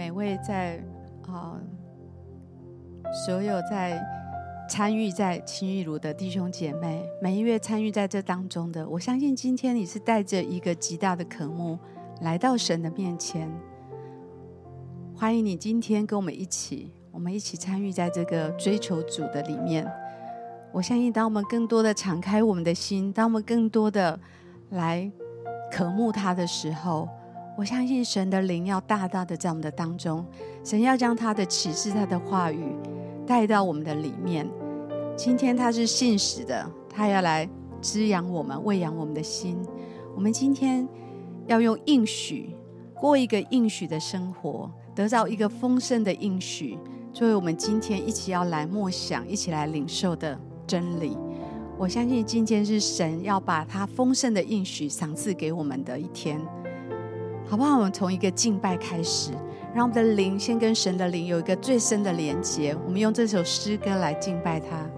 每位在啊、所有在参与在青玉炉的弟兄姐妹，每一位参与在这当中的，我相信今天你是带着一个极大的渴慕来到神的面前。欢迎你今天跟我们一起，我们一起参与在这个追求主的里面。我相信，当我们更多的敞开我们的心，当我们更多的来渴慕他的时候，我相信神的灵要大大的在我们的当中，神要将他的启示、他的话语带到我们的里面。今天他是信实的，他要来滋养我们、喂养我们的心。我们今天要用应许过一个应许的生活，得到一个丰盛的应许，作为我们今天一起要来默想、一起来领受的真理。我相信今天是神要把他丰盛的应许赏赐给我们的一天。好不好？我们从一个敬拜开始，让我们的灵先跟神的灵有一个最深的连接。我们用这首诗歌来敬拜他。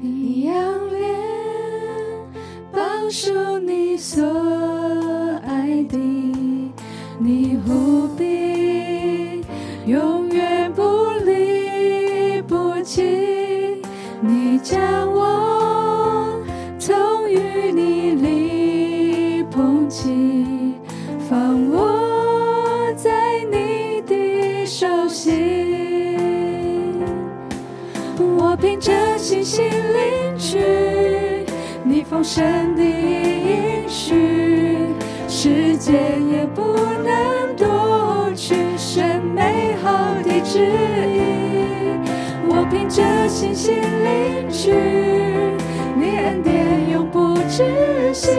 你仰脸，保守你所。你护庇，永远不离不弃。你将我从淤泥里捧起，放我在你的手心。我凭着信心领取你丰盛的应许，世界信心领取，你恩典永不止息，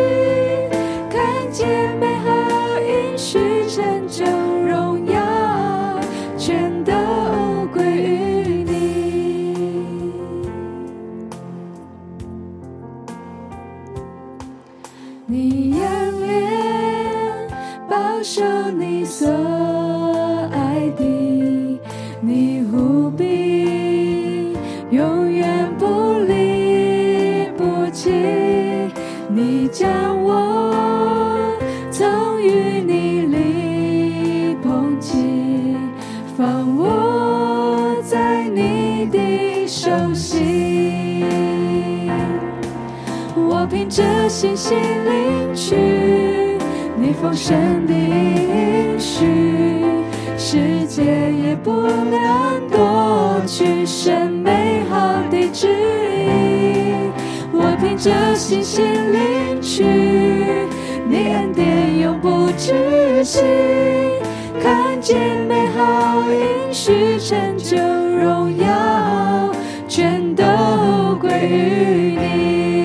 你丰盛的应许，世界也不能夺去神美好的旨意。我凭着信心领取，你恩典永不止息，看见美好应许成就，荣耀全都归于你。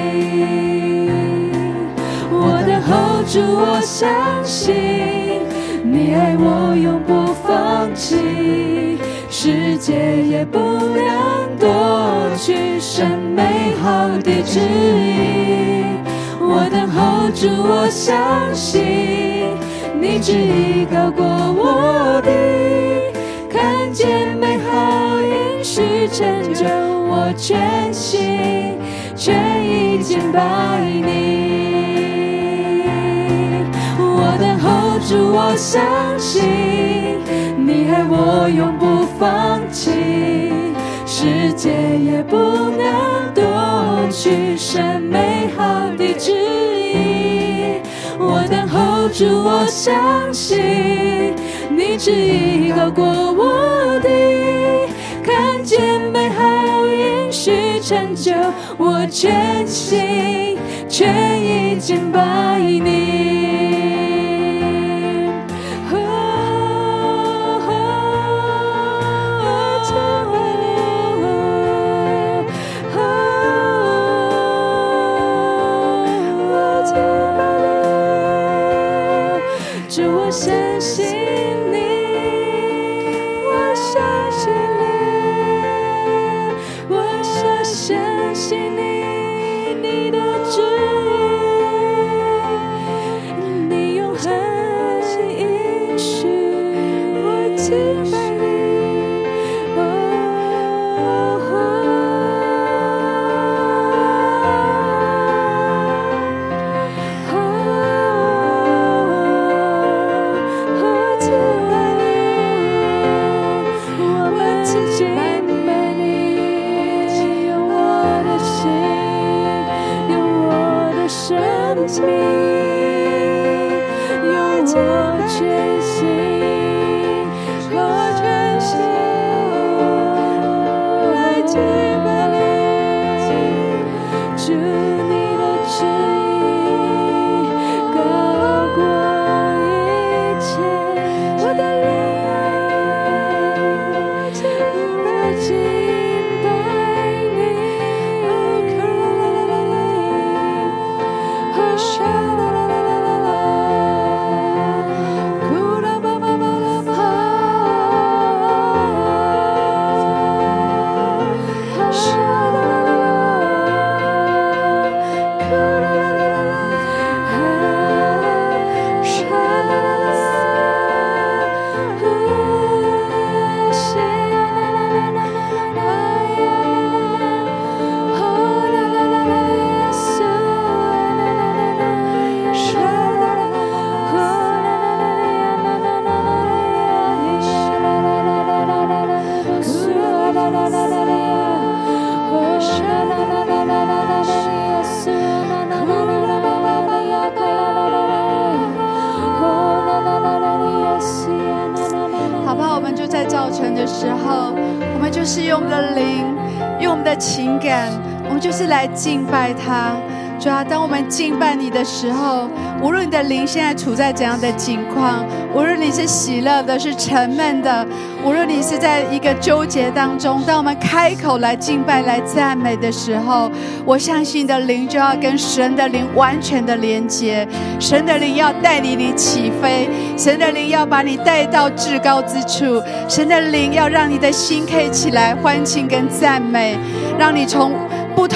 我的后主，我相信你爱我永不放弃，世界也不能夺去神美好的旨意。我等候主，我相信你旨意高过我的，看见美好应许成就，我全心全意敬拜你。我等候主，我相信你爱我永不放弃，世界也不能夺去神美好的旨意。我等候主，我相信你旨意高过我的，看见美好应许成就，我全心全意。敬拜你。他。主啊，当我们敬拜你的时候，无论你的灵现在处在怎样的境况，无论你是喜乐的，是沉闷的，无论你是在一个纠结当中，当我们开口来敬拜、来赞美的时候，我相信你的灵就要跟神的灵完全的连接，神的灵要带领你起飞，神的灵要把你带到至高之处，神的灵要让你的心可以起来欢庆跟赞美，让你从。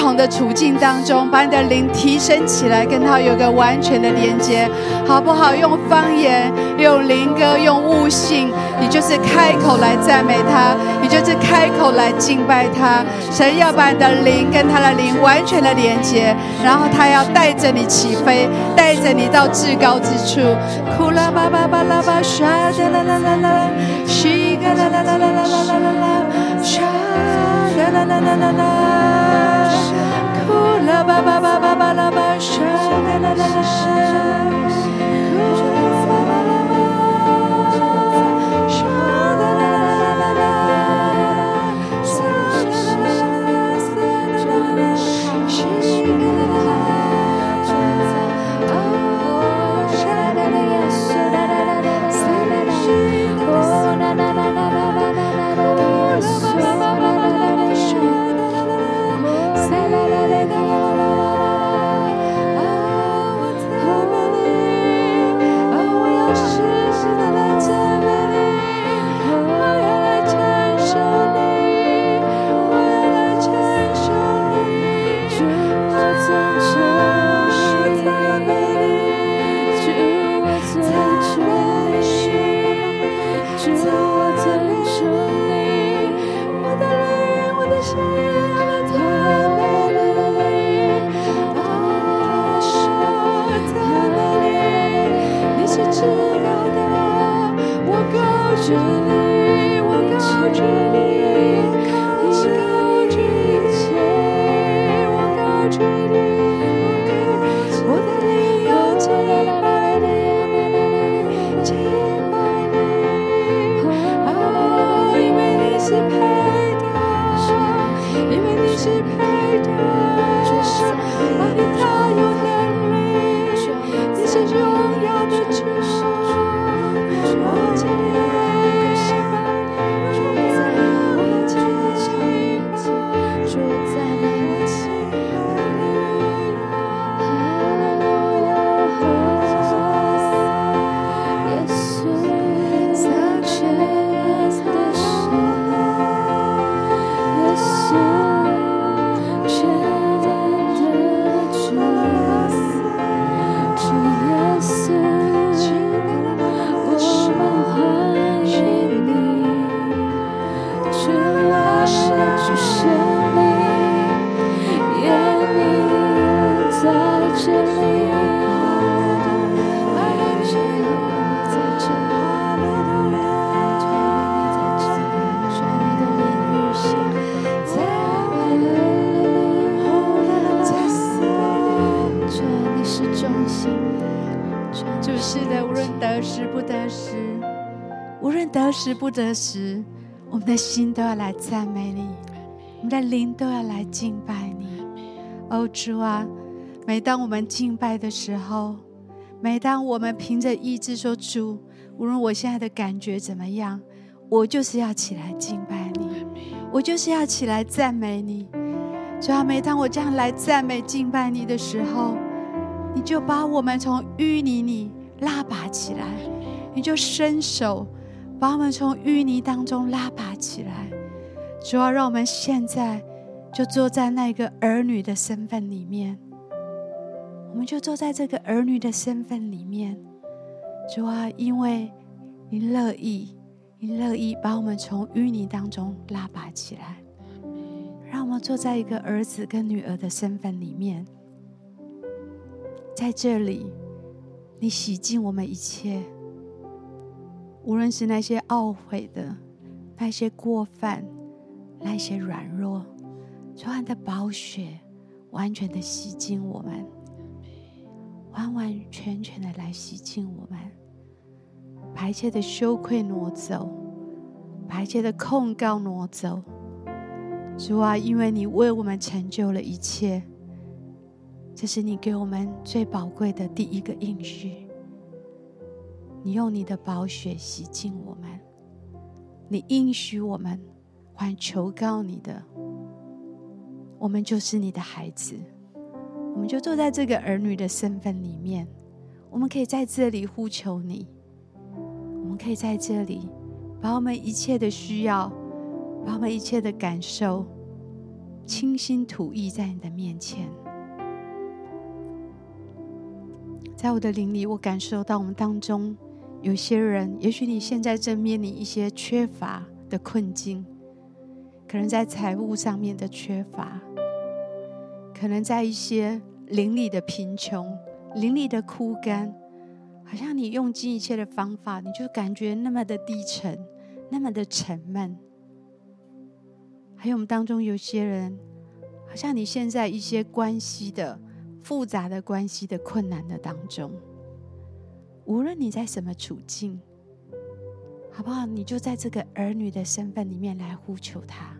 同的处境当中，把你的灵提升起来，跟他有个完全的连接，好不好？用方言，用灵歌，用悟性，你就是开口来赞美他，你就是开口来敬拜他。神要把你的灵跟他的灵完全的连接，然后他要带着你起飞，带着你到至高之处。库拉巴巴巴拉巴沙啦啦啦啦啦，西嘎啦啦啦啦啦啦啦啦，沙啦啦啦啦啦啦。巴拉巴拉巴拉拉巴拉得时，我们的心都要来赞美你，我们的灵都要来敬拜你。哦，主啊，每当我们敬拜的时候，每当我们凭着意志说主，无论我现在的感觉怎么样，我就是要起来敬拜你，我就是要起来赞美你。主啊，每当我这样来赞美敬拜你的时候，你就把我们从淤泥里拉拔起来，你就伸手。把我们从淤泥当中拉拔起来，主要让我们现在就坐在那个儿女的身份里面，我们就坐在这个儿女的身份里面，主啊，因为你乐意，你乐意把我们从淤泥当中拉拔起来，让我们坐在一个儿子跟女儿的身份里面，在这里，你洗净我们一切。无论是那些懊悔的、那些过犯、那些软弱，主啊，你的宝血完全的洗净我们，完完全全的来洗净我们，把一切的羞愧挪走，把一切的控告挪走。主啊，因为你为我们成就了一切，这是你给我们最宝贵的第一个应许。你用你的宝血洗净我们，你应许我们，还求告你的，我们就是你的孩子，我们就坐在这个儿女的身份里面，我们可以在这里呼求你，我们可以在这里把我们一切的需要。把我们一切的感受倾心吐意在你的面前，在我的灵里，我感受到我们当中有些人，也许你现在正面临一些缺乏的困境，可能在财务上面的缺乏，可能在一些灵里的贫穷、灵里的枯干，好像你用尽一切的方法，你就感觉那么的低沉，那么的沉闷。还有我们当中有些人，好像你现在一些关系的复杂的关系的困难的当中，无论你在什么处境，好不好？你就在这个儿女的身份里面来呼求他，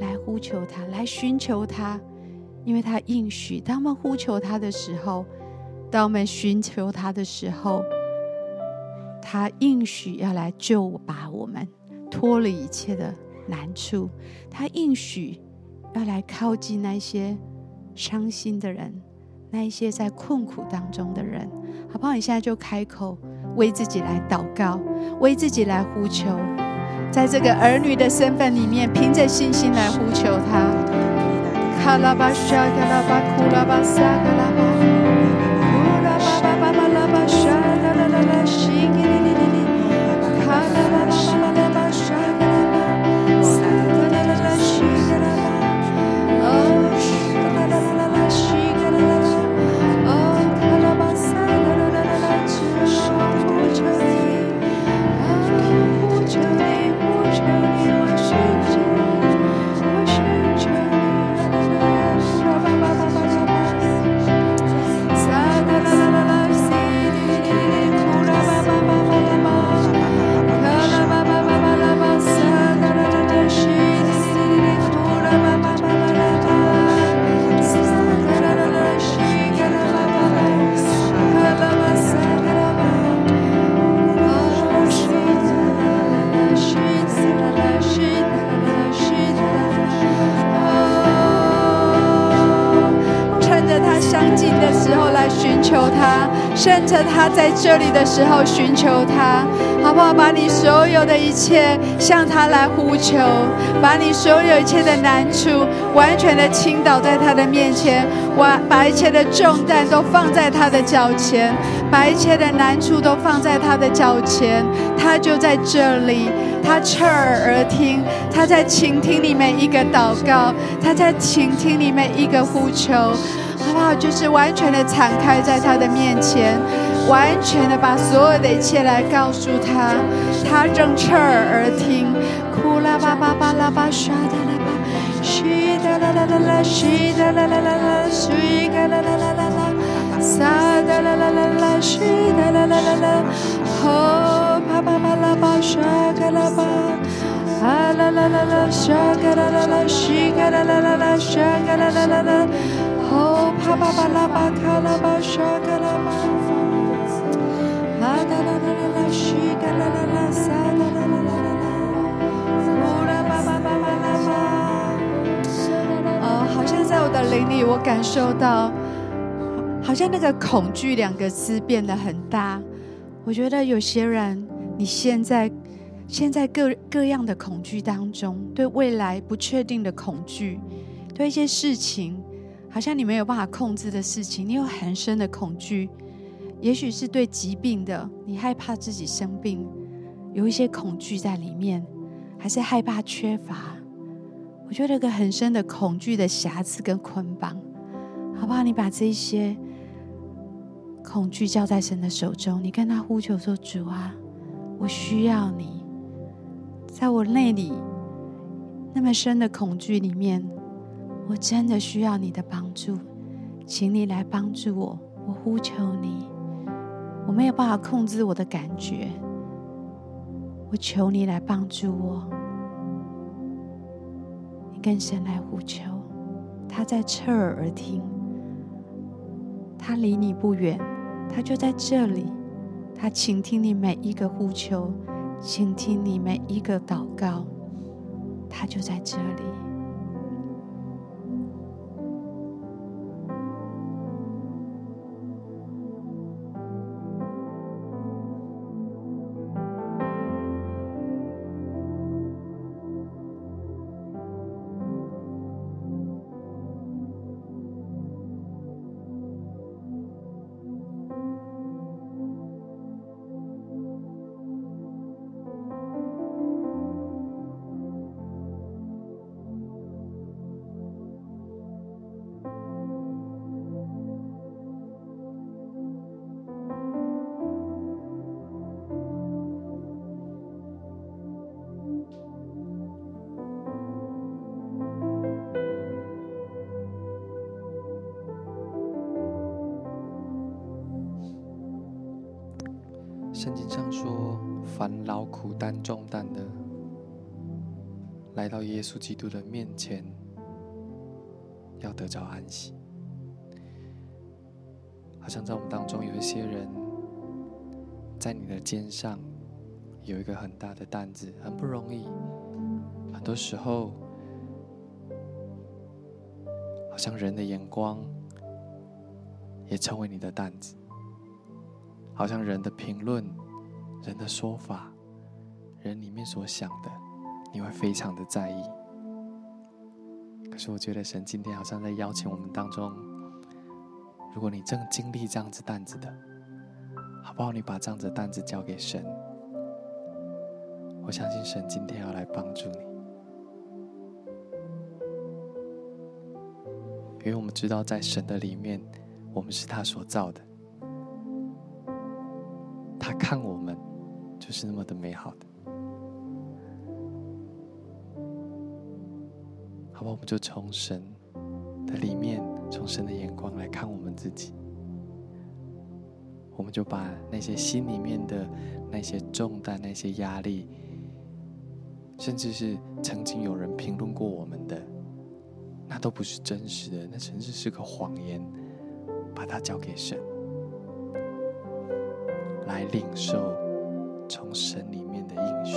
来呼求他，来寻求他，因为他应许，当我们呼求他的时候，当我们寻求他的时候，他应许要来救拔我们，脱离一切的。难处，他应许要来靠近那些伤心的人，那一些在困苦当中的人，好不好？你现在就开口为自己来祷告，为自己来呼求，在这个儿女的身份里面，凭着信心来呼求他。卡拉巴沙，卡拉巴库拉巴沙，卡拉巴求他趁着他在这里的时候，寻求他，好不好？把你所有的一切向他来呼求，把你所有一切的难处完全的倾倒在他的面前，把把一切的重担都放在他的脚前，把一切的难处都放在他的脚前，他就在这里，他侧耳而听，他在倾听你每一个祷告，他在倾听你每一个呼求。好不好？就是完全的敞开在他的面前，完全的把所有的一切来告诉他，他正侧耳而听。哭啦吧吧吧啦吧，刷哒啦吧，西哒啦啦啦啦，西哒啦啦啦啦，西嘎啦啦啦啦啦，沙哒啦啦啦啦，西哒啦啦啦啦，吼吧吧吧啦吧，沙嘎啦吧，啊啦啦啦啦，沙嘎啦啦啦，西嘎啦啦啦啦，沙嘎啦啦啦啦。哦，帕巴拉巴卡拉巴沙卡拉巴，啦啦啦啦啦，西卡啦啦啦，沙啦啦啦啦啦，呼啦巴巴巴巴拉巴。哦，好像在我的灵里，我感受到，好像那个恐惧两个字变得很大。我觉得有些人，你现在现在各各样的恐惧当中，对未来不确定的恐惧，对一些事情。好像你没有办法控制的事情，你有很深的恐惧，也许是对疾病的，你害怕自己生病，有一些恐惧在里面，还是害怕缺乏？我觉得有个很深的恐惧的瑕疵跟捆绑，好不好？你把这些恐惧交在神的手中，你跟他呼求说：“主啊，我需要你，在我内里那么深的恐惧里面。”我真的需要你的帮助，请你来帮助我。我呼求你，我没有办法控制我的感觉，我求你来帮助我。你跟神来呼求，他在侧耳而听，他离你不远，他就在这里，他倾听你每一个呼求，倾听你每一个祷告，他就在这里。稣基督的面前，要得着安息。”好像在我们当中有一些人，在你的肩上有一个很大的担子，很不容易。很多时候，好像人的眼光也成为你的担子。好像人的评论、人的说法、人里面所想的，你会非常的在意。可是我觉得神今天好像在邀请我们当中，如果你正经历这样子担子的，好不好？你把这样子担子交给神，我相信神今天要来帮助你，因为我们知道在神的里面，我们是他所造的。他看我们，就是那么的美好的，好吧？我们就从神的里面，从神的眼光来看我们自己，我们就把那些心里面的那些重担、那些压力，甚至是曾经有人评论过我们的，那都不是真实的，那甚至是个谎言，把它交给神。来领受从神里面的应许，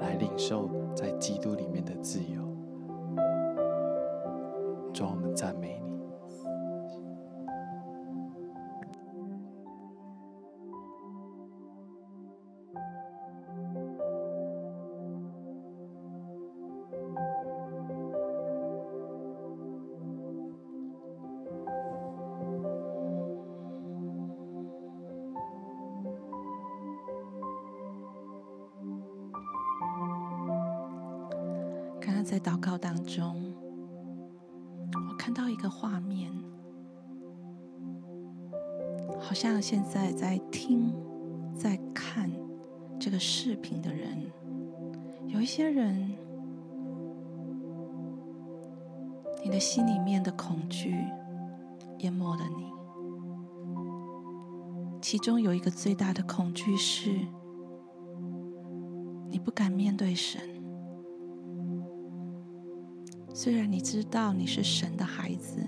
来领受在基督里面的自由。主，我们赞美你。在听、在看这个视频的人，有一些人，你的心里面的恐惧淹没了你，其中有一个最大的恐惧是，你不敢面对神。虽然你知道你是神的孩子，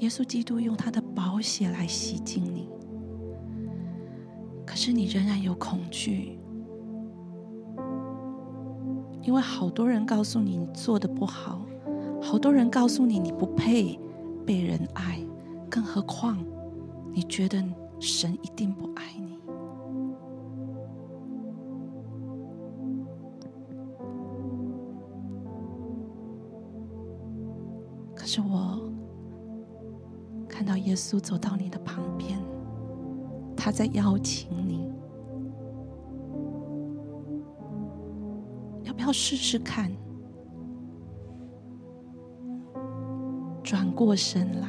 耶稣基督用他的宝血来洗净你，是你仍然有恐惧，因为好多人告诉你你做的不好，好多人告诉你你不配被人爱，更何况你觉得神一定不爱你。可是我看到耶稣走到你的旁边，他在邀请你，要不要试试看？转过身来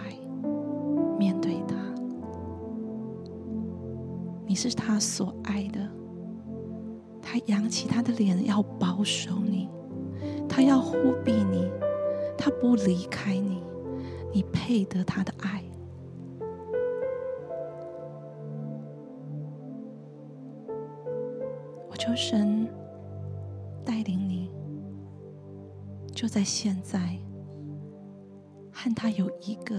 面对他，你是他所爱的，他扬起他的脸要保守你，他要护庇你。他不离开你，你配得他的爱。神带领你，就在现在，和他有一个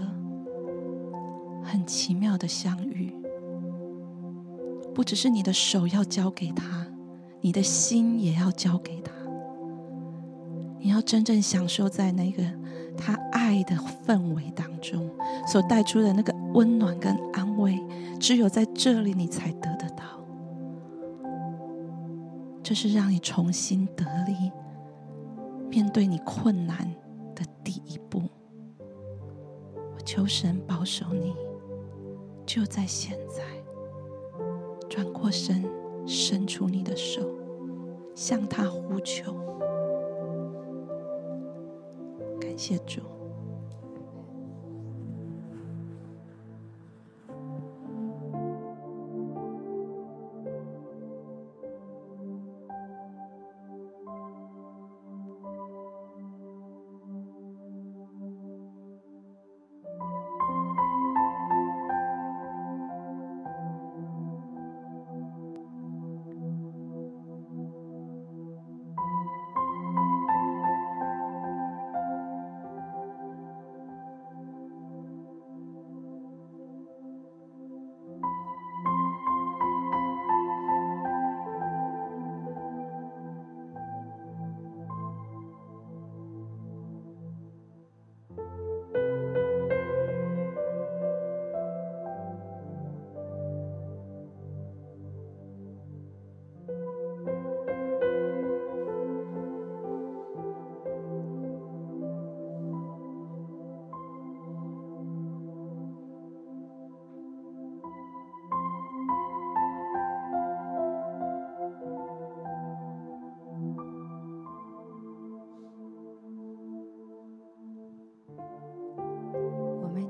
很奇妙的相遇。不只是你的手要交给他，你的心也要交给他。你要真正享受在那个他爱的氛围当中所带出的那个温暖跟安慰，只有在这里你才得是让你重新得力，面对你困难的第一步。我求神保守你，就在现在，转过身，伸出你的手，向他呼求。感谢主。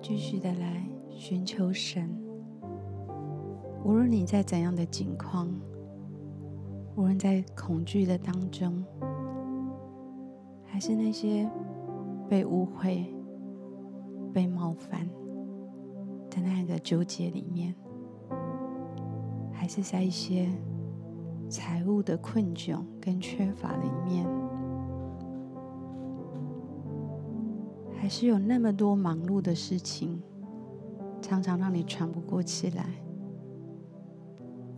继续的来寻求神。无论你在怎样的境况，无论在恐惧的当中，还是那些被误会、被冒犯的那个纠结里面，还是在一些财务的困窘跟缺乏里面。还是有那么多忙碌的事情，常常让你喘不过气来。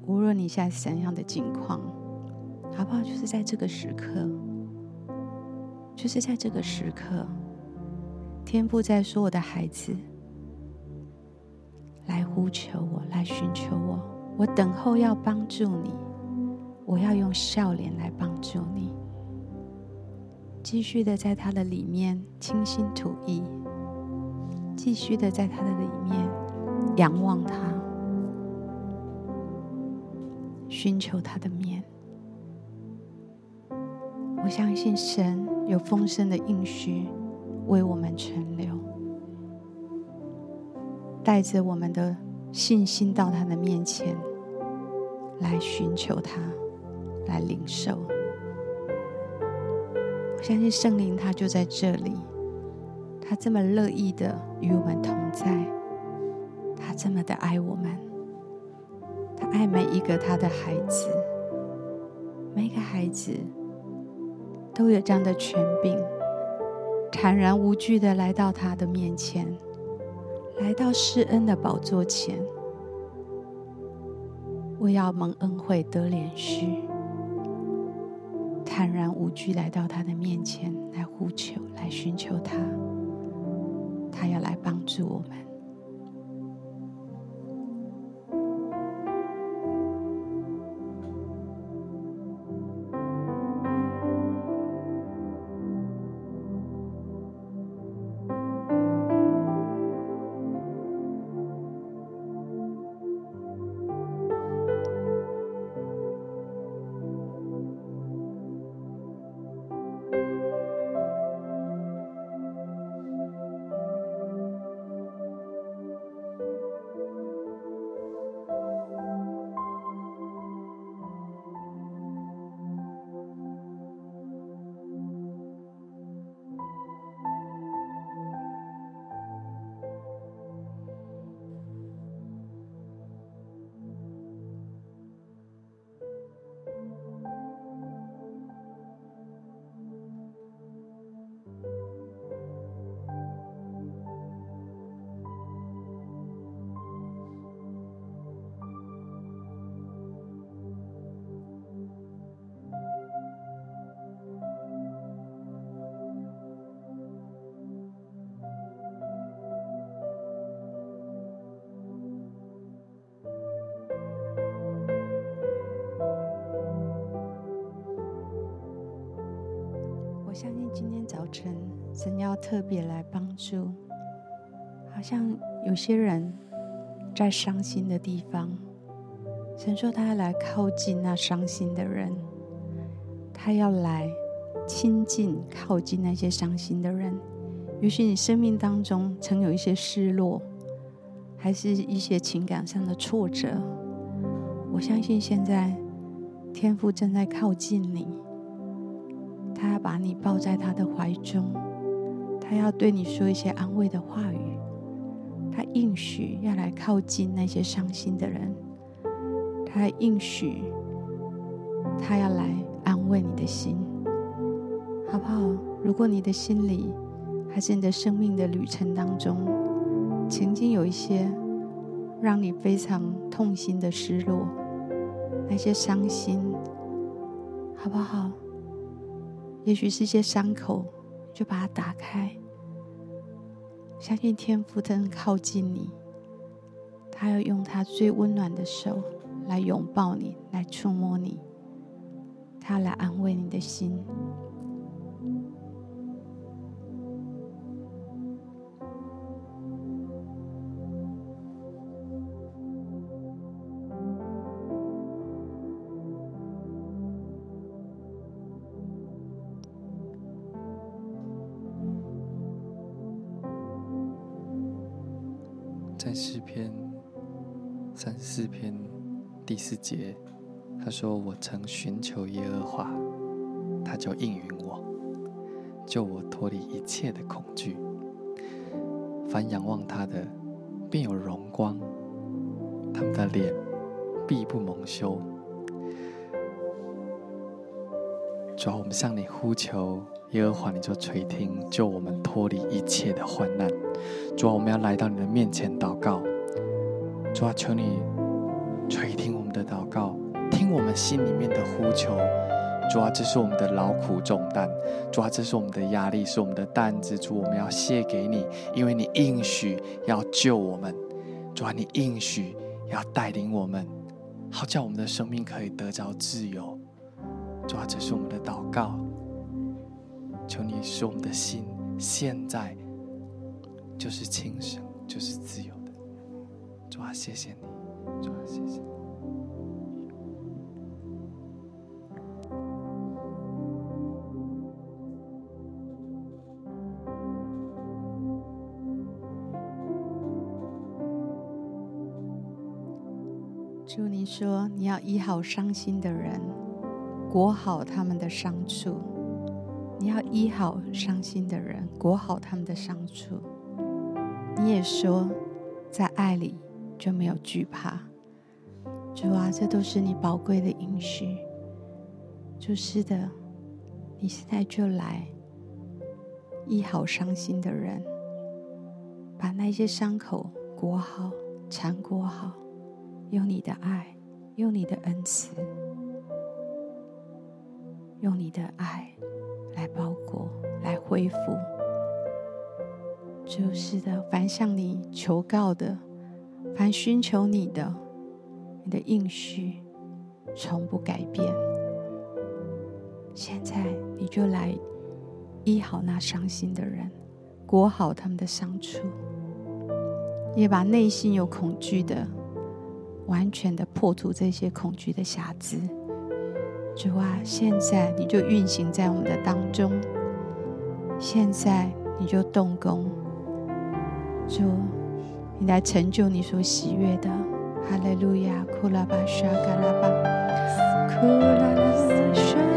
无论你现在怎样的境况，好不好？就是在这个时刻，就是在这个时刻，天父在说：“我的孩子，来呼求我，来寻求我，我等候要帮助你，我要用笑脸来帮助你。”继续的在他的里面倾心吐意，继续的在他的里面仰望他，寻求他的面。我相信神有丰盛的应许为我们存留，带着我们的信心到他的面前来寻求他，来领受。相信圣灵，他就在这里，他这么乐意的与我们同在，他这么的爱我们，他爱每一个他的孩子，每一个孩子都有这样的权柄，坦然无惧的来到他的面前，来到施恩的宝座前，我要蒙恩惠得怜恤。坦然无惧来到他的面前，来呼求，来寻求他，他要来帮助我们。早晨神要特别来帮助，好像有些人在伤心的地方，神说他要来靠近那伤心的人，他要来亲近靠近那些伤心的人。也许你生命当中曾有一些失落，还是一些情感上的挫折，我相信现在天父正在靠近你。把你抱在他的怀中，他要对你说一些安慰的话语，他应许要来靠近那些伤心的人，他应许他要来安慰你的心，好不好？如果你的心里还是你的生命的旅程当中，曾经有一些让你非常痛心的失落，那些伤心，好不好？也许是一些伤口，就把它打开。相信天父正靠近你，他要用他最温暖的手来拥抱你，来触摸你，他来安慰你的心。说：“我曾寻求耶和华，他就应允我，救我脱离一切的恐惧。凡仰望他的，便有荣光，他们的脸必不蒙羞。”主啊，我们向你呼求。耶和华，你就垂听，救我们脱离一切的患难。主啊，我们要来到你的面前祷告。主啊，求你垂听我们的祷告，听我们心里面的呼求。主啊，这是我们的劳苦重担。主啊，这是我们的压力，是我们的担子。主，我们要卸给你，因为你应许要救我们。主啊，你应许要带领我们，好叫我们的生命可以得着自由。主啊，这是我们的祷告。求你使我们的心现在就是轻省，就是自由的。主啊，谢谢你，主啊，谢谢你。说你要医好伤心的人，裹好他们的伤处。你要医好伤心的人，裹好他们的伤处。你也说，在爱里就没有惧怕。主啊，这都是你宝贵的应许。主是的，你现在就来医好伤心的人，把那些伤口裹好、缠裹好，用你的爱，用你的恩慈，用你的爱。来包裹，来恢复。就是的，凡向你求告的，凡寻求你的，你的应许从不改变。现在你就来医好那伤心的人，裹好他们的伤处，也把内心有恐惧的，完全的破除这些恐惧的瑕疵。主啊，现在你就运行在我们的当中，现在你就动工，主，你来成就你所喜悦的。哈利路亚，库拉巴沙嘎拉巴，库拉拉沙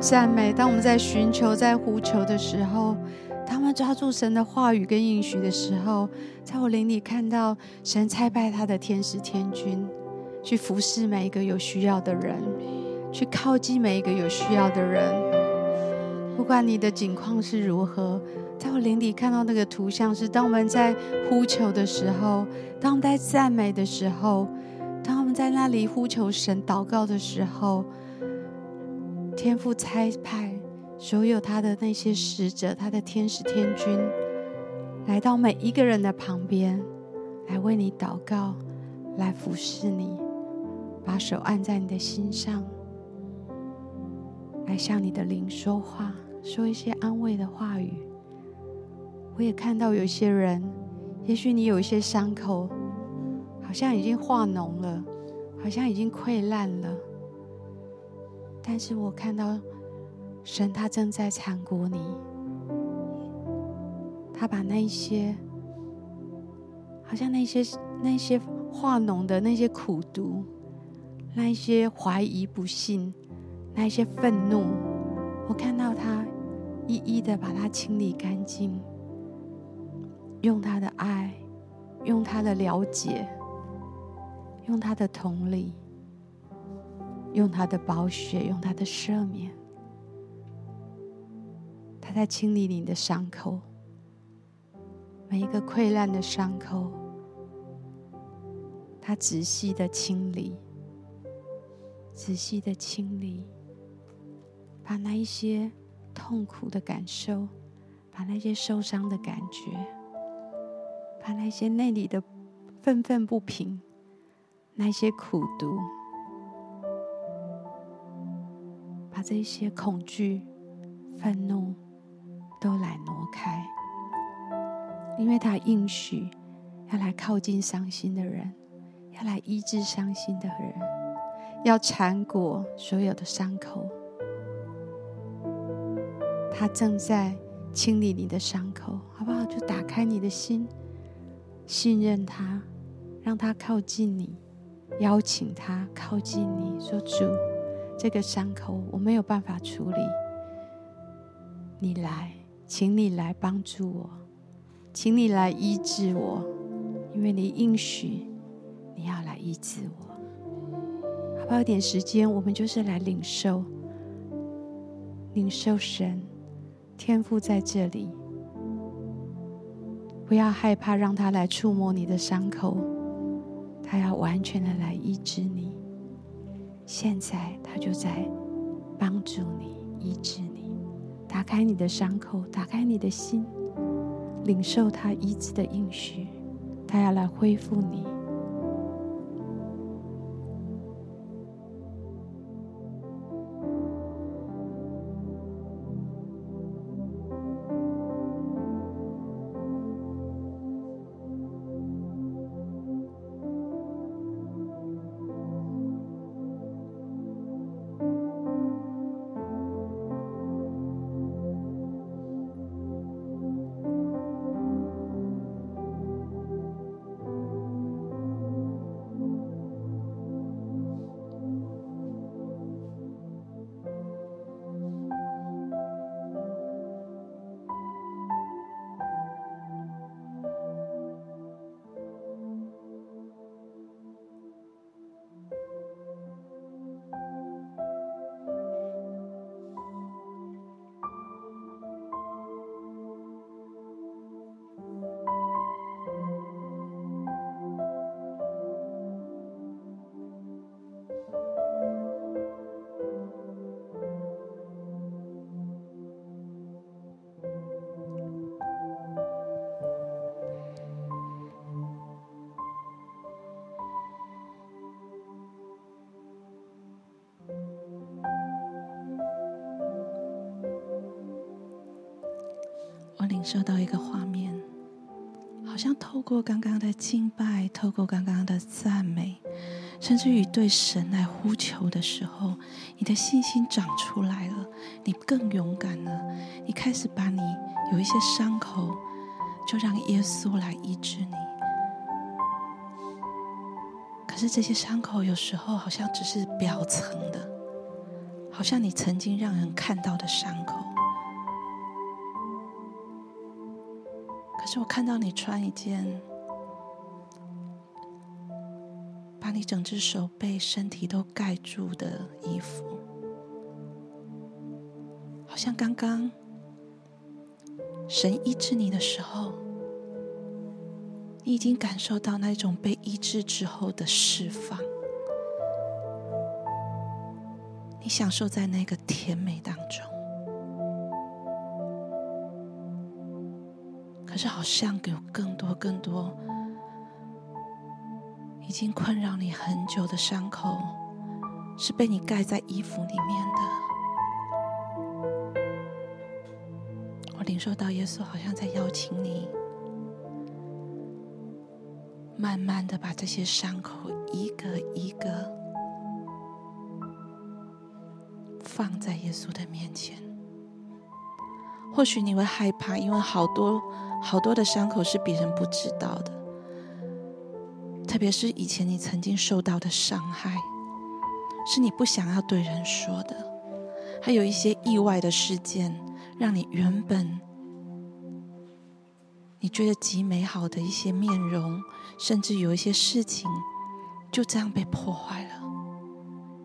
赞美，当我们在寻求、在呼求的时候，当我们抓住神的话语跟应许的时候，在我灵里看到神差派他的天使天军，去服侍每一个有需要的人，去靠近每一个有需要的人。不管你的境况是如何，在我灵里看到那个图像是：当我们在呼求的时候，当我们在赞美的时候，当我们在那里呼求神、祷告的时候。天父差派所有他的那些使者，他的天使天军，来到每一个人的旁边，来为你祷告，来服侍你，把手按在你的心上，来向你的灵说话，说一些安慰的话语。我也看到有些人，也许你有一些伤口，好像已经化脓了，好像已经溃烂了。但是我看到神，他正在缠裹你，他把那些好像那些那些化脓的那些苦毒，那一些怀疑不信，那一些愤怒，我看到他一一的把它清理干净，用他的爱，用他的了解，用他的同理。用他的宝血，用他的赦免，他在清理你的伤口，每一个溃烂的伤口，他仔细的清理，仔细的清理，把那一些痛苦的感受，把那些受伤的感觉，把那些内里的愤愤不平，那些苦毒。把这些恐惧、愤怒都来挪开，因为他应许要来靠近伤心的人，要来医治伤心的人，要缠裹所有的伤口。他正在清理你的伤口，好不好？就打开你的心，信任他，让他靠近你，邀请他靠近你，说主。这个伤口我没有办法处理，你来，请你来帮助我，请你来医治我，因为你应许你要来医治我。好不好？一点时间，我们就是来领受，领受神天父在这里，不要害怕让他来触摸你的伤口，他要完全的来医治你。现在他就在帮助你、医治你，打开你的伤口，打开你的心，领受他医治的应许，他要来恢复你。领受到一个画面，好像透过刚刚的敬拜，透过刚刚的赞美，甚至于对神来呼求的时候，你的信心长出来了，你更勇敢了，你开始把你有一些伤口，就让耶稣来医治你。可是这些伤口有时候好像只是表层的，好像你曾经让人看到的伤口。看到你穿一件，把你整只手背、身体都盖住的衣服，好像刚刚神医治你的时候，你已经感受到那种被医治之后的释放，你享受在那个甜美当中。可是，好像有更多、更多已经困扰你很久的伤口，是被你盖在衣服里面的。我领受到耶稣好像在邀请你，慢慢的把这些伤口一个一个放在耶稣的面前。或许你会害怕，因为好多。好多的伤口是别人不知道的，特别是以前你曾经受到的伤害，是你不想要对人说的。还有一些意外的事件，让你原本你觉得极美好的一些面容，甚至有一些事情，就这样被破坏了。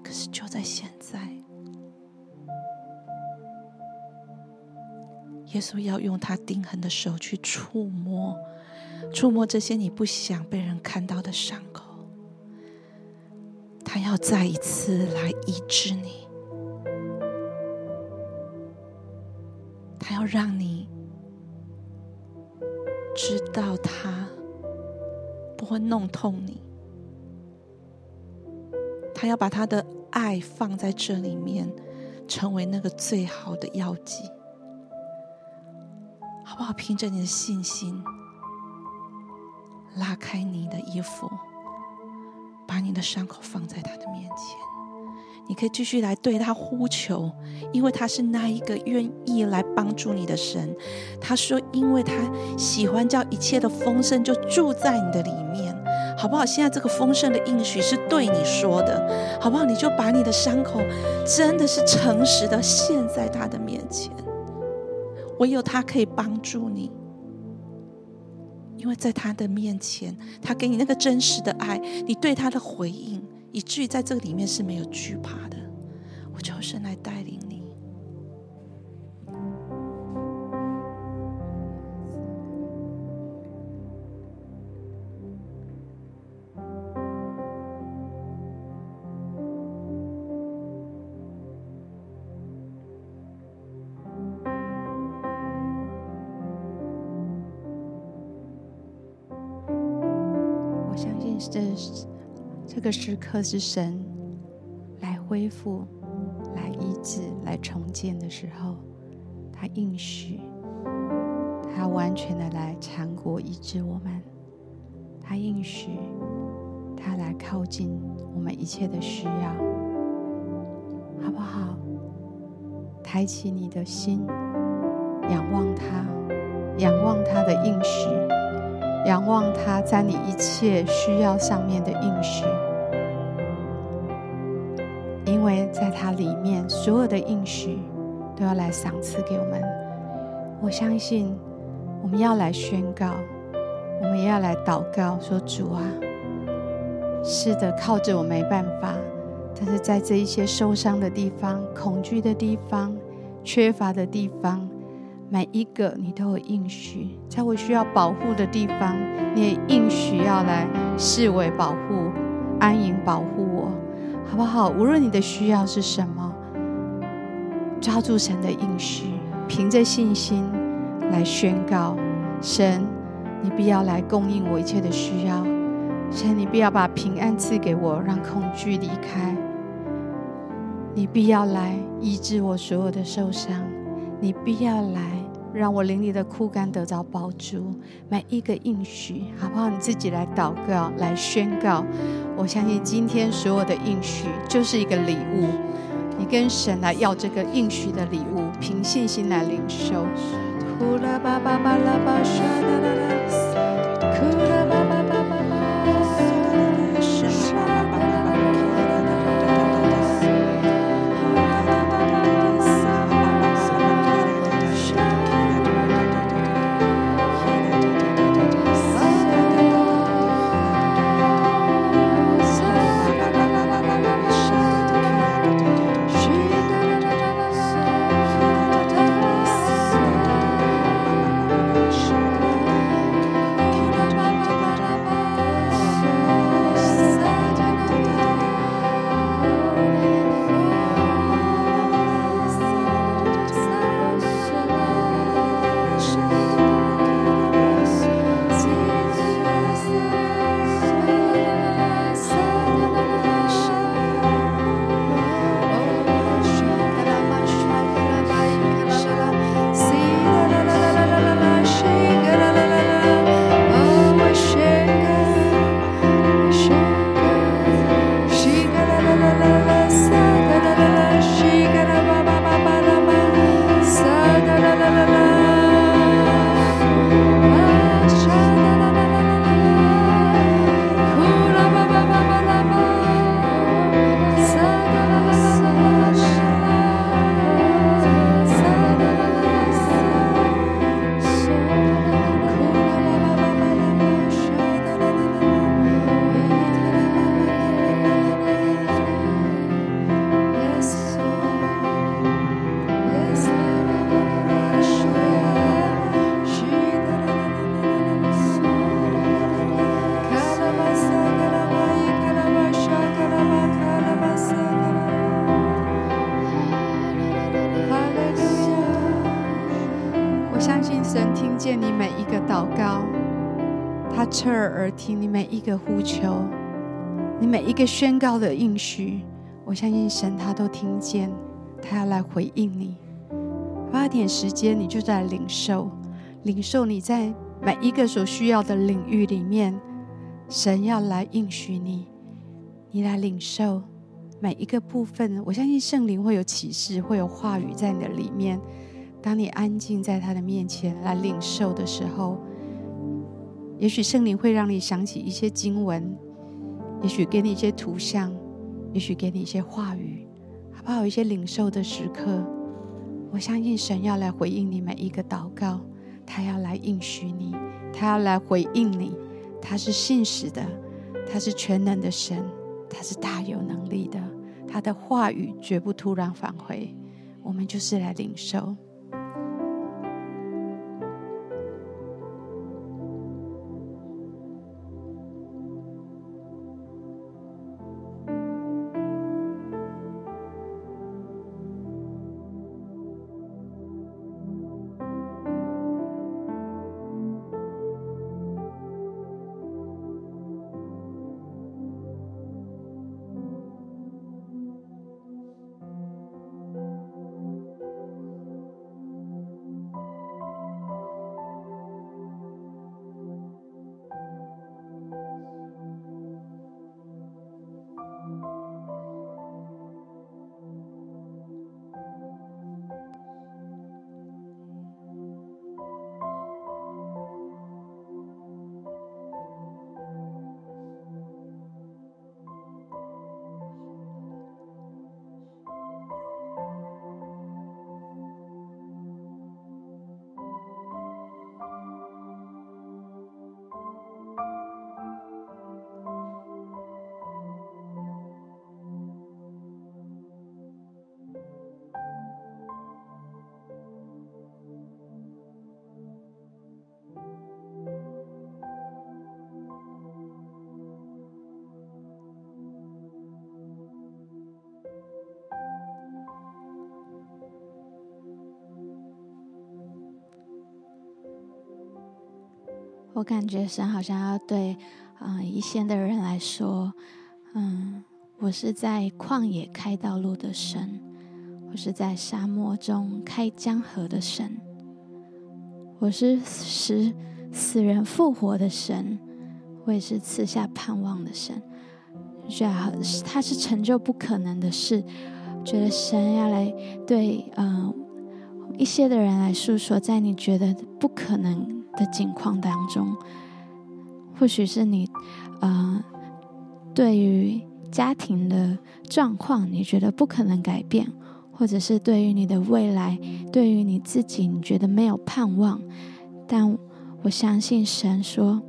可是就在现在。耶稣要用他钉痕的手去触摸，触摸这些你不想被人看到的伤口。他要再一次来医治你，他要让你知道他不会弄痛你，他要把他的爱放在这里面，成为那个最好的药剂。好不好？凭着你的信心，拉开你的衣服，把你的伤口放在他的面前。你可以继续来对他呼求，因为他是那一个愿意来帮助你的神。他说：“因为他喜欢叫一切的丰盛就住在你的里面。”好不好？现在这个丰盛的应许是对你说的，好不好？你就把你的伤口真的是诚实的献在他的面前。唯有他可以帮助你，因为在他的面前，他给你那个真实的爱，你对他的回应，以至于在这个里面是没有惧怕的。我求神来带领个时刻是神来恢复、来医治、来重建的时候，他应许，他完全的来缠裹医治我们，他应许，他来靠近我们一切的需要，好不好？抬起你的心，仰望他，仰望他的应许。仰望他在你一切需要上面的应许，因为在他里面所有的应许都要来赏赐给我们。我相信我们要来宣告，我们也要来祷告，说主啊，是的，靠着我没办法，但是在这一些受伤的地方、恐惧的地方、缺乏的地方。每一个你都有应许，在我需要保护的地方，你也应许要来视为保护、安营保护我，好不好？无论你的需要是什么，抓住神的应许，凭着信心来宣告：神，你必要来供应我一切的需要；神，你必要把平安赐给我，让恐惧离开；你必要来医治我所有的受伤。你必要来，让我灵里的枯干得到包住。每一个应许，好不好？你自己来祷告，来宣告。我相信今天所有的应许就是一个礼物。你跟神来要这个应许的礼物，凭信心来领受。呼求，你每一个宣告的应许，我相信神他都听见，他要来回应你。花点时间，你就在领受，领受你在每一个所需要的领域里面，神要来应许你，你来领受每一个部分。我相信圣灵会有启示，会有话语在你的里面。当你安静在他的面前来领受的时候。也许圣灵会让你想起一些经文，也许给你一些图像，也许给你一些话语，好不好？有一些领受的时刻，我相信神要来回应你每一个祷告，他要来应许你，他要来回应你，他是信实的，他是全能的神，他是大有能力的，他的话语绝不突然返回。我们就是来领受。我感觉神好像要对，嗯、呃，一线的人来说，嗯，我是在旷野开道路的神，我是在沙漠中开江河的神，我是使死人复活的神，我也是赐下盼望的神。觉得他是成就不可能的事，觉得神要来对，嗯、呃，一些的人来诉说，在你觉得不可能。的境况当中，或许是你，呃，对于家庭的状况，你觉得不可能改变，或者是对于你的未来，对于你自己，你觉得没有盼望。但我相信神说，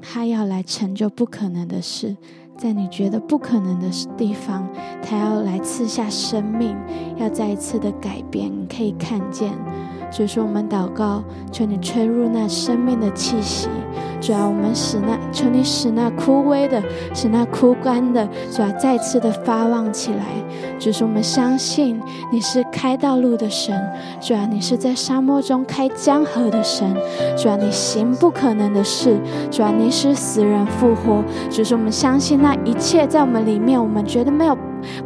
他要来成就不可能的事，在你觉得不可能的地方，他要来赐下生命，要再一次的改变，你可以看见。所以说，我们祷告，求你吹入那生命的气息；主要我们使那，求你使那枯萎的、使那枯干的，主要再次的发旺起来。就是我们相信你是开道路的神，主要你是在沙漠中开江河的神，主要你行不可能的事，主要你使死人复活。就是我们相信那一切在我们里面，我们觉得没有。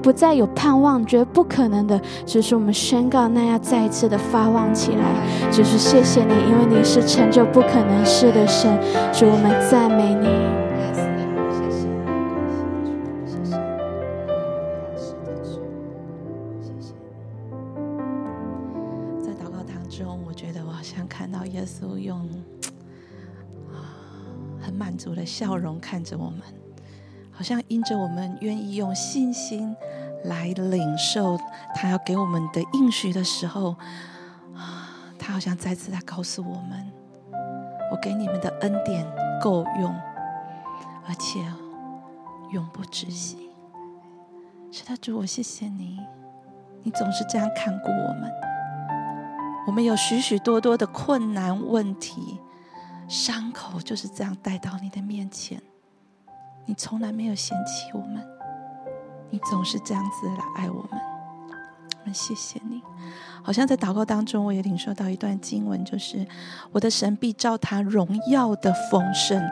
不再有盼望，觉得不可能的，只是我们宣告，那要再一次的发旺起来。就是谢谢你，因为你是成就不可能事的神。主，我们赞美你。谢谢，谢谢，谢谢，谢谢。在祷告当中，我觉得我好像看到耶稣用啊很满足的笑容看着我们。好像因着我们愿意用信心来领受他要给我们的应许的时候，啊，他好像再次在告诉我们：我给你们的恩典够用，而且永不止息。是的，主，我谢谢你，你总是这样看顾我们。我们有许许多多的困难问题、伤口，就是这样带到你的面前。你从来没有嫌弃我们，你总是这样子来爱我们，我们谢谢你。好像在祷告当中，我也领受到一段经文，就是我的神必照他荣耀的丰盛，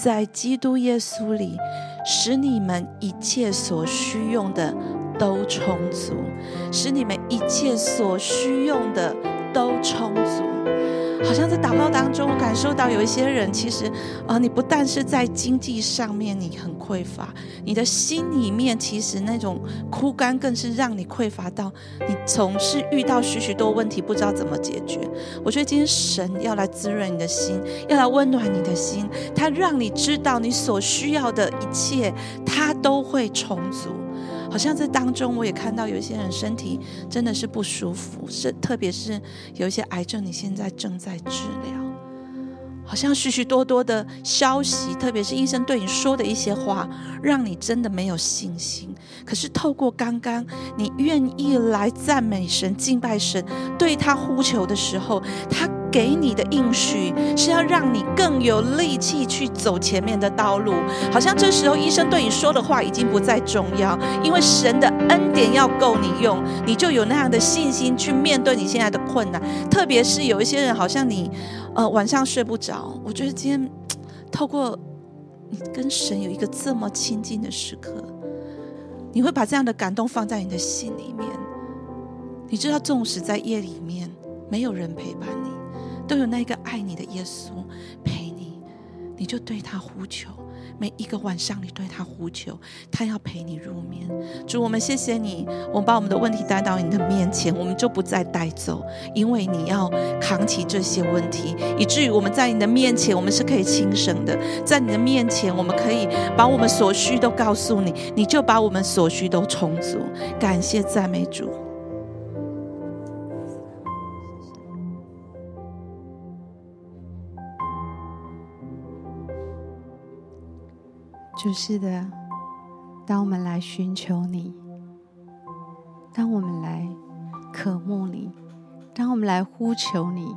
在基督耶稣里，使你们一切所需用的都充足，使你们一切所需用的都充足。好像在祷告当中，我感受到有一些人，其实啊，你不但是在经济上面你很匮乏，你的心里面其实那种枯干，更是让你匮乏到你总是遇到许许多问题，不知道怎么解决。我觉得今天神要来滋润你的心，要来温暖你的心，他让你知道你所需要的一切，他都会充足。好像在当中，我也看到有一些人身体真的是不舒服，是特别是有一些癌症，你现在正在治疗。好像许许多多的消息，特别是医生对你说的一些话，让你真的没有信心。可是透过刚刚你愿意来赞美神、敬拜神，对他呼求的时候，他给你的应许是要让你更有力气去走前面的道路。好像这时候医生对你说的话已经不再重要，因为神的恩典要够你用，你就有那样的信心去面对你现在的困难。特别是有一些人，好像你。呃，晚上睡不着。我觉得今天透过你跟神有一个这么亲近的时刻，你会把这样的感动放在你的心里面。你知道，纵使在夜里面没有人陪伴你，都有那个爱你的耶稣陪你，你就对他呼求。每一个晚上，你对他呼求，他要陪你入眠。主，我们谢谢你，我们把我们的问题带到你的面前，我们就不再带走，因为你要扛起这些问题，以至于我们在你的面前，我们是可以轻省的。在你的面前，我们可以把我们所需都告诉你，你就把我们所需都充足。感谢赞美主。主是的，当我们来寻求你，当我们来渴慕你，当我们来呼求你，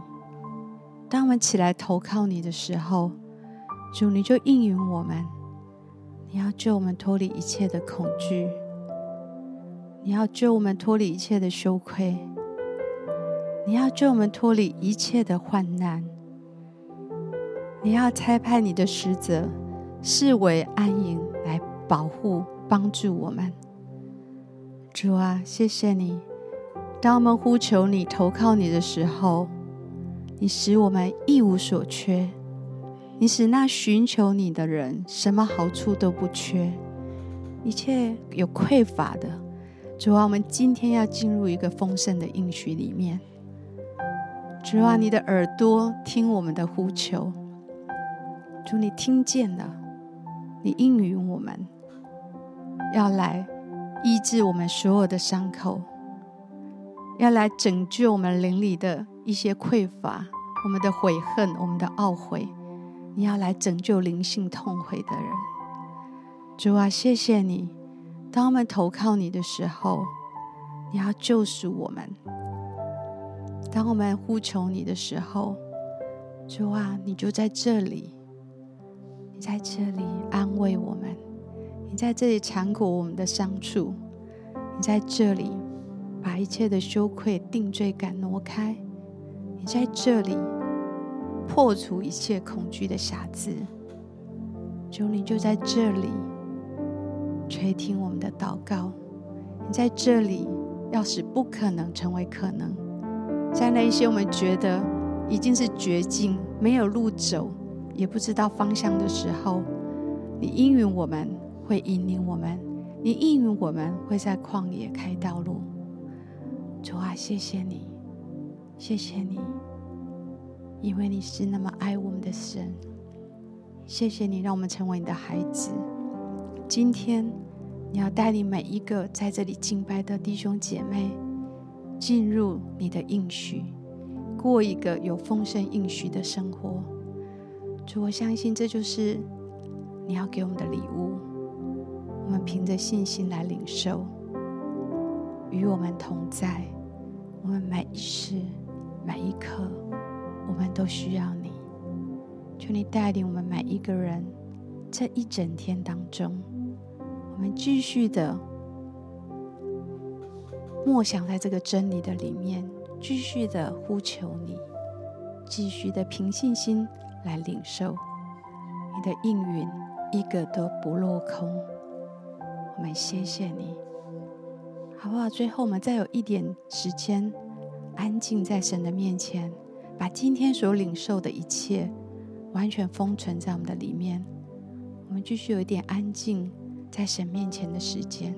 当我们起来投靠你的时候，主你就应允我们，你要救我们脱离一切的恐惧，你要救我们脱离一切的羞愧，你要救我们脱离一切的患难，你要差派你的使者，视为安营来保护、帮助我们。主啊，谢谢你，当我们呼求你、投靠你的时候，你使我们一无所缺。你使那寻求你的人什么好处都不缺，一切有匮乏的。主啊，我们今天要进入一个丰盛的应许里面。主啊，你的耳朵听我们的呼求。主，你听见了，你应允我们，要来医治我们所有的伤口，要来拯救我们灵里的一些匮乏，我们的悔恨，我们的懊悔。你要来拯救灵性痛悔的人，主啊，谢谢你。当我们投靠你的时候，你要救赎我们；当我们呼求你的时候，主啊，你就在这里，在这里安慰我们，你在这里缠裹我们的伤处，你在这里把一切的羞愧、定罪感挪开，你在这里。破除一切恐惧的瑕疵，主，你就在这里垂听我们的祷告。你在这里要使不可能成为可能，在那一些我们觉得已经是绝境、没有路走、也不知道方向的时候，你应允我们会引领我们，你应允我们会在旷野开道路。主啊，谢谢你，谢谢你。因为你是那么爱我们的神，谢谢你让我们成为你的孩子。今天你要带领每一个在这里敬拜的弟兄姐妹进入你的应许，过一个有丰盛应许的生活。主，我相信这就是你要给我们的礼物。我们凭着信心来领受，与我们同在，我们每一时每一刻。我们都需要你，求你带领我们每一个人，这一整天当中，我们继续的默想在这个真理的里面，继续的呼求你，继续的凭信心来领受你的应允，一个都不落空。我们谢谢你，好不好？最后，我们再有一点时间，安静在神的面前。把今天所领受的一切，完全封存在我们的里面。我们继续有一点安静，在神面前的时间。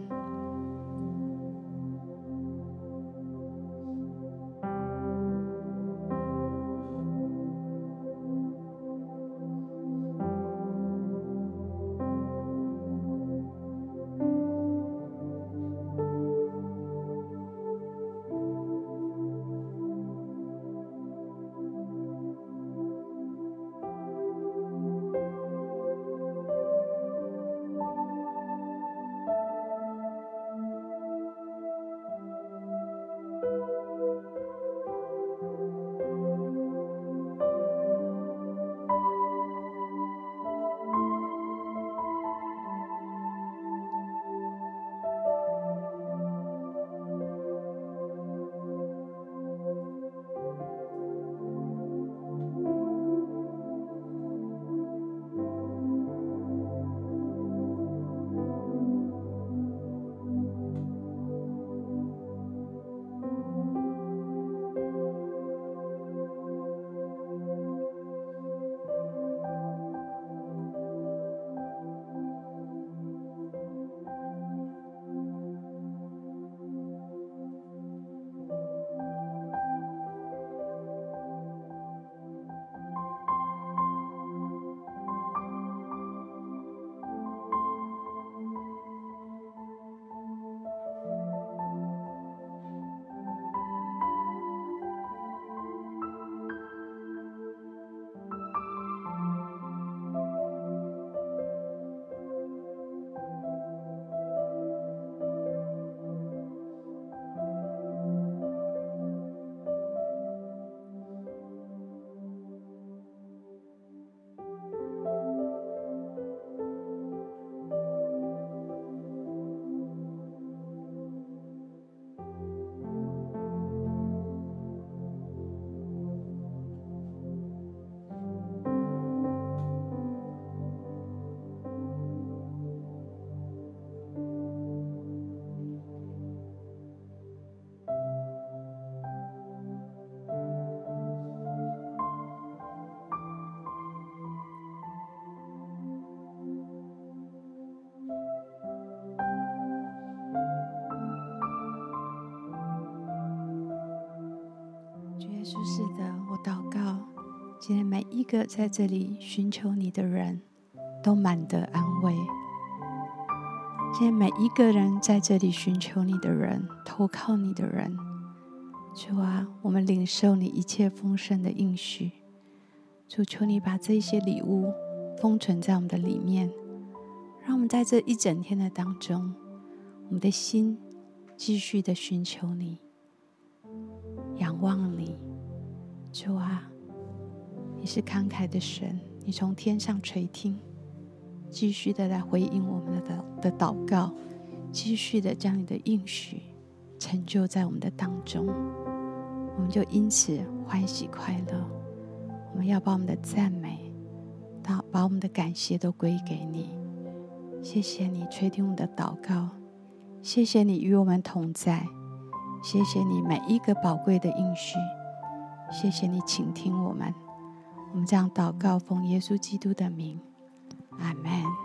是的，我祷告，今天每一个在这里寻求你的人都满得安慰。今天每一个人在这里寻求你的人，投靠你的人，主啊，我们领受你一切丰盛的应许。主，求你把这些礼物封存在我们的里面，让我们在这一整天的当中，我们的心继续的寻求你，仰望你。主啊，你是慷慨的神，你从天上垂听。继续的来回应我们的的祷告，继续的将你的应许成就在我们的当中，我们就因此欢喜快乐。我们要把我们的赞美，到把我们的感谢都归给你。谢谢你垂听我们的祷告，谢谢你与我们同在，谢谢你每一个宝贵的应许，谢谢你倾听我们。我们这样祷告，奉耶稣基督的名。阿门。